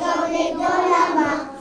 Comme les dans la.